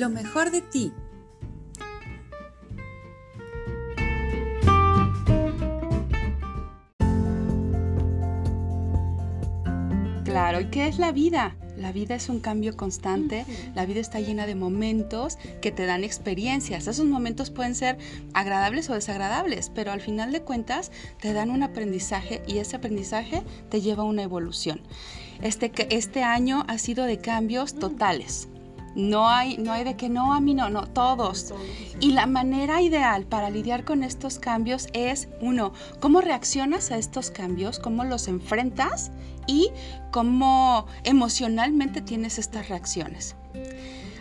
lo mejor de ti. Claro, ¿y qué es la vida? La vida es un cambio constante, la vida está llena de momentos que te dan experiencias. Esos momentos pueden ser agradables o desagradables, pero al final de cuentas te dan un aprendizaje y ese aprendizaje te lleva a una evolución. Este, este año ha sido de cambios totales. No hay, no hay de que no, a mí no, no, todos. Y la manera ideal para lidiar con estos cambios es, uno, cómo reaccionas a estos cambios, cómo los enfrentas y cómo emocionalmente tienes estas reacciones.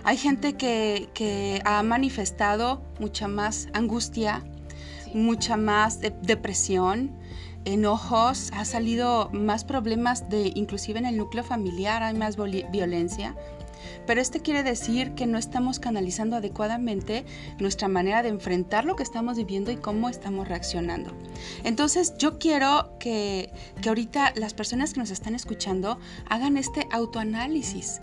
Hay gente que, ha manifestado mucha más angustia, mucha más depresión, enojos, ha salido más problemas de inclusive en el núcleo familiar, hay más violencia. Pero esto quiere decir que no estamos canalizando adecuadamente nuestra manera de enfrentar lo que estamos viviendo y cómo estamos reaccionando. Entonces yo quiero que, que ahorita las personas que nos están escuchando hagan este autoanálisis.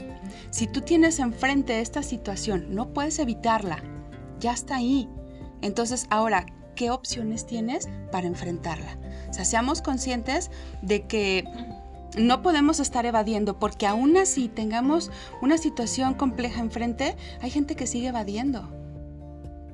Si tú tienes enfrente esta situación, no puedes evitarla, ya está ahí. Entonces ahora, ¿qué opciones tienes para enfrentarla? O sea, seamos conscientes de que no podemos estar evadiendo porque aún así tengamos una situación compleja enfrente, hay gente que sigue evadiendo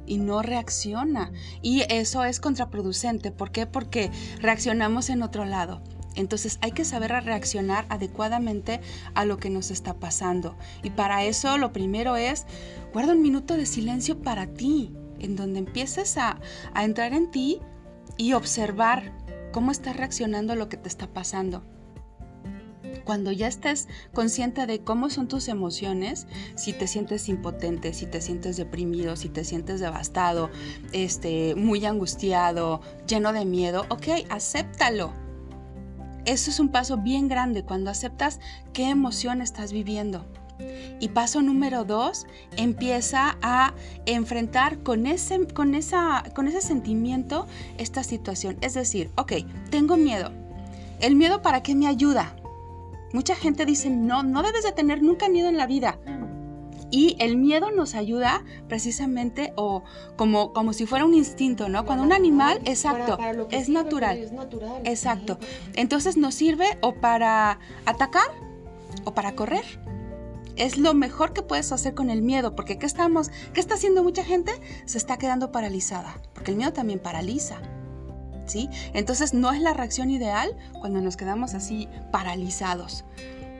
y no reacciona. Y eso es contraproducente. ¿Por qué? Porque reaccionamos en otro lado. Entonces hay que saber reaccionar adecuadamente a lo que nos está pasando. Y para eso lo primero es, guarda un minuto de silencio para ti, en donde empieces a, a entrar en ti y observar cómo estás reaccionando a lo que te está pasando cuando ya estés consciente de cómo son tus emociones, si te sientes impotente, si te sientes deprimido, si te sientes devastado, este, muy angustiado, lleno de miedo, ok, acéptalo. Eso es un paso bien grande cuando aceptas qué emoción estás viviendo. Y paso número dos, empieza a enfrentar con ese, con, esa, con ese sentimiento esta situación. Es decir, ok, tengo miedo. ¿El miedo para qué me ayuda? Mucha gente dice, no, no debes de tener nunca miedo en la vida. Y el miedo nos ayuda precisamente o como, como si fuera un instinto, ¿no? Cuando un animal, exacto, es, natural, es natural. Exacto. Entonces nos sirve o para atacar o para correr. Es lo mejor que puedes hacer con el miedo, porque ¿qué estamos? ¿Qué está haciendo mucha gente? Se está quedando paralizada, porque el miedo también paraliza. Entonces no es la reacción ideal cuando nos quedamos así paralizados.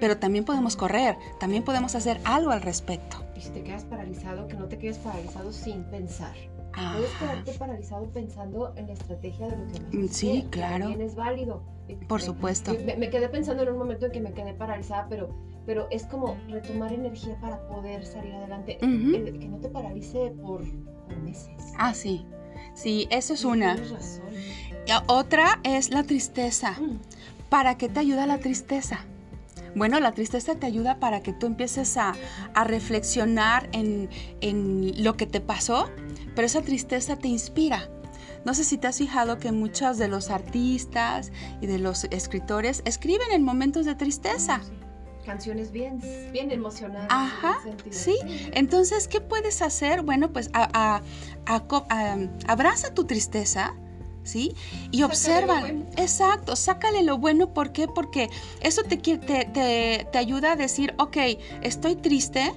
Pero también podemos correr, también podemos hacer algo al respecto. Y si te quedas paralizado, que no te quedes paralizado sin pensar. Puedes quedarte paralizado pensando en la estrategia de lo que mm, Sí, claro. También es válido. Por supuesto. Me, quedé pensando en un momento en que me quedé paralizada, pero, pero es como retomar energía para poder salir adelante. que no te paralice por, meses. Ah, sí. Sí, eso es una. Tienes razón. Otra es la tristeza. Mm. ¿Para qué te ayuda la tristeza? Bueno, la tristeza te ayuda para que tú empieces a, reflexionar en, lo que te pasó, pero esa tristeza te inspira. No sé si te has fijado que muchos de los artistas y de los escritores escriben en momentos de tristeza. Canciones bien, bien emocionantes. Ajá, sí. Entonces, ¿qué puedes hacer? Bueno, pues abraza tu tristeza, ¿sí? Y observa, exacto, sácale lo bueno, ¿por qué? Porque eso te, te, te, ayuda a decir, ok, estoy triste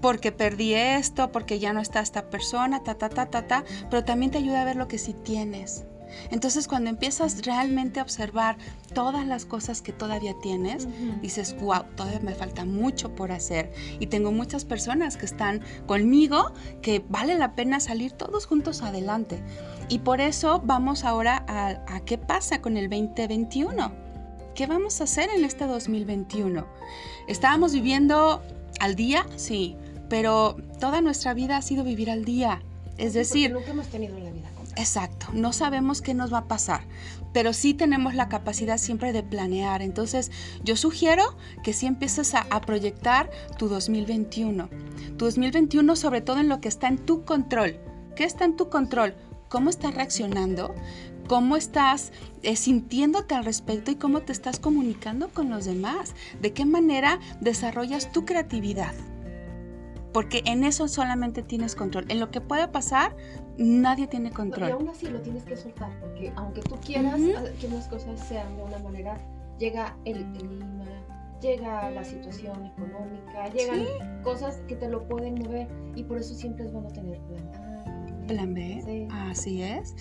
porque perdí esto, porque ya no está esta persona, ta, ta, ta, ta, ta, pero también te ayuda a ver lo que sí tienes. Entonces cuando empiezas realmente a observar todas las cosas que todavía tienes, dices, wow, todavía me falta mucho por hacer. Y tengo muchas personas que están conmigo que vale la pena salir todos juntos adelante. Y por eso vamos ahora a, qué pasa con el 2021. ¿Qué vamos a hacer en este 2021? Estábamos viviendo al día, sí, pero toda nuestra vida ha sido vivir al día. Es decir, nunca hemos tenido la vida Exacto, no sabemos qué nos va a pasar, pero sí tenemos la capacidad siempre de planear. Entonces, yo sugiero que sí empieces a, proyectar tu 2021. Tu 2021 sobre todo en lo que está en tu control. ¿Qué está en tu control? ¿Cómo estás reaccionando? ¿Cómo estás eh, sintiéndote al respecto y cómo te estás comunicando con los demás? ¿De qué manera desarrollas tu creatividad? Porque en eso solamente tienes control. En lo que pueda pasar, nadie tiene control. Y aún así lo tienes que soltar, porque aunque tú quieras que las cosas sean de una manera, llega el clima, llega la situación económica, llegan cosas que te lo pueden mover y por eso siempre es bueno tener plan. Plan B, así es.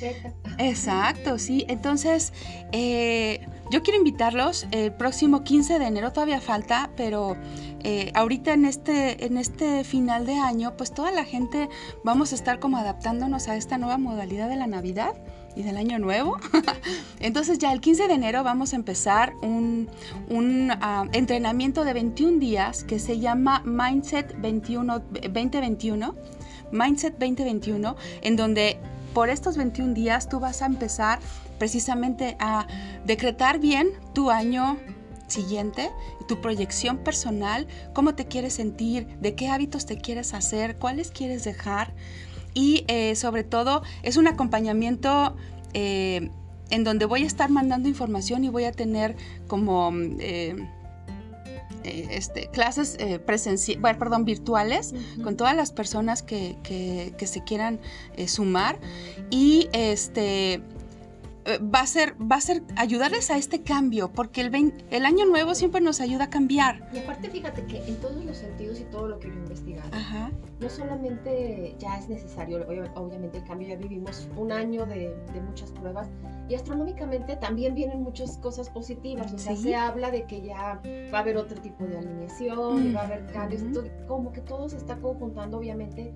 Exacto, sí. Entonces, eh, yo quiero invitarlos el próximo 15 de enero, todavía falta, pero eh, ahorita en este, en este final de año, pues toda la gente vamos a estar como adaptándonos a esta nueva modalidad de la Navidad y del año nuevo. Entonces ya el 15 de enero vamos a empezar un, ah, entrenamiento de 21 días que se llama Mindset 21, 2021. Mindset 2021, en donde por estos 21 días tú vas a empezar precisamente a decretar bien tu año siguiente, tu proyección personal, cómo te quieres sentir, de qué hábitos te quieres hacer, cuáles quieres dejar, y eh, sobre todo es un acompañamiento eh, en donde voy a estar mandando información y voy a tener como... Eh, este, clases presenciales, bueno, perdón, virtuales con todas las personas que, que se quieran sumar. Y este eh, va a ser, va a ser ayudarles a este cambio, porque el, el año nuevo siempre nos ayuda a cambiar. Y aparte, fíjate que en todos los sentidos y todo lo que yo he investigado, no solamente ya es necesario, obviamente el cambio, ya vivimos un año de, muchas pruebas, y astronómicamente también vienen muchas cosas positivas, o sea, se habla de que ya va a haber otro tipo de alineación, va a haber cambios, como que todo se está conjuntando, obviamente,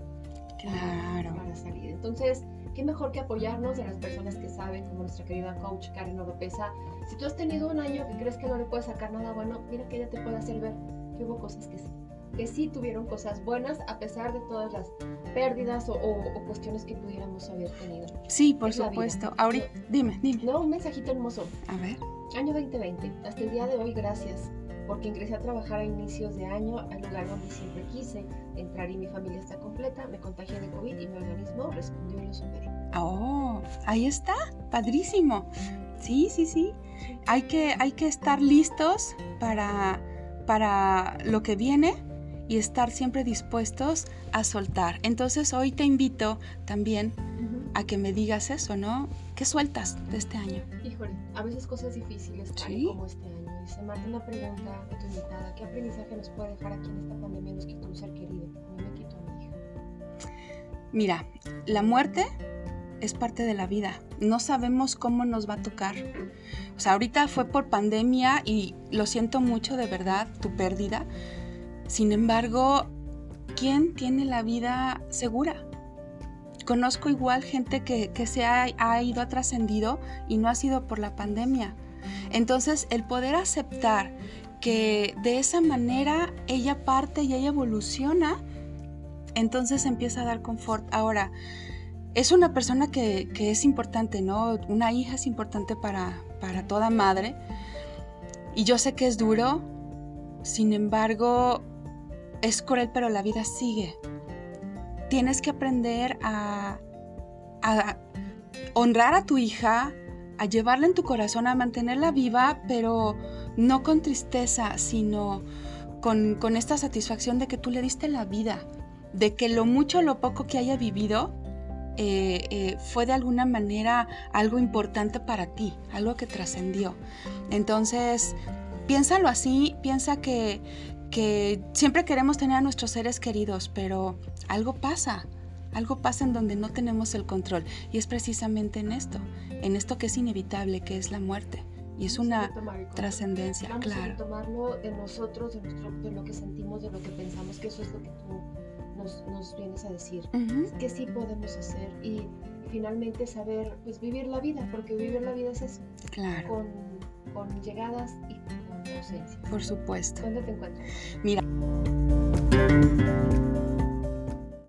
claro. para salir. Entonces, qué mejor que apoyarnos de las personas que saben, como nuestra querida coach Karen Oropesa. Si tú has tenido un año que crees que no le puedes sacar nada bueno, mira que ella te puede hacer ver que hubo cosas que sí, que sí tuvieron cosas buenas a pesar de todas las pérdidas o, cuestiones que pudiéramos haber tenido. Sí, por supuesto. Ahorita, dime, dime. No, un mensajito hermoso. A ver. Año 2020. Hasta el día de hoy, gracias porque ingresé a trabajar a inicios de año al lugar donde siempre quise entrar y mi familia está completa, me contagié de COVID y mi organismo respondió y lo superé. Oh, ahí está, padrísimo. Sí, sí, sí. Hay que, hay que estar listos para, para lo que viene y estar siempre dispuestos a soltar. Entonces hoy te invito también a que me digas eso, ¿no? ¿Qué sueltas de este año? Híjole, a veces cosas difíciles, como este Dice Marta una pregunta a tu invitada. ¿Qué aprendizaje nos puede dejar aquí en esta pandemia nos quitó un ser querido? A mí me quitó a mi hija. Mira, la muerte es parte de la vida. No sabemos cómo nos va a tocar. O sea, ahorita fue por pandemia y lo siento mucho de verdad, tu pérdida. Sin embargo, ¿quién tiene la vida segura? Conozco igual gente que, que se ha, ha ido, ha trascendido y no ha sido por la pandemia. Entonces, el poder aceptar que de esa manera ella parte y ella evoluciona, entonces empieza a dar confort. Ahora, es una persona que, es importante, ¿no? Una hija es importante para, para toda madre. Y yo sé que es duro, sin embargo, es cruel, pero la vida sigue. Tienes que aprender a, a honrar a tu hija, a llevarla en tu corazón, a mantenerla viva, pero no con tristeza, sino con, esta satisfacción de que tú le diste la vida, de que lo mucho o lo poco que haya vivido eh, eh, fue de alguna manera algo importante para ti, algo que trascendió. Entonces, piénsalo así, piensa que, que siempre queremos tener a nuestros seres queridos, pero algo pasa algo pasa en donde no tenemos el control y es precisamente en esto, en esto que es inevitable, que es la muerte. Y es una trascendencia, claro. A tomarlo de nosotros, de, nuestro, de, lo que sentimos, de lo que pensamos, que eso es lo que tú nos, nos vienes a decir. Que sí podemos hacer y finalmente saber pues vivir la vida, porque vivir la vida es eso. Claro. Con, con llegadas y con ausencias. Por supuesto. ¿Dónde te encuentras? Mira.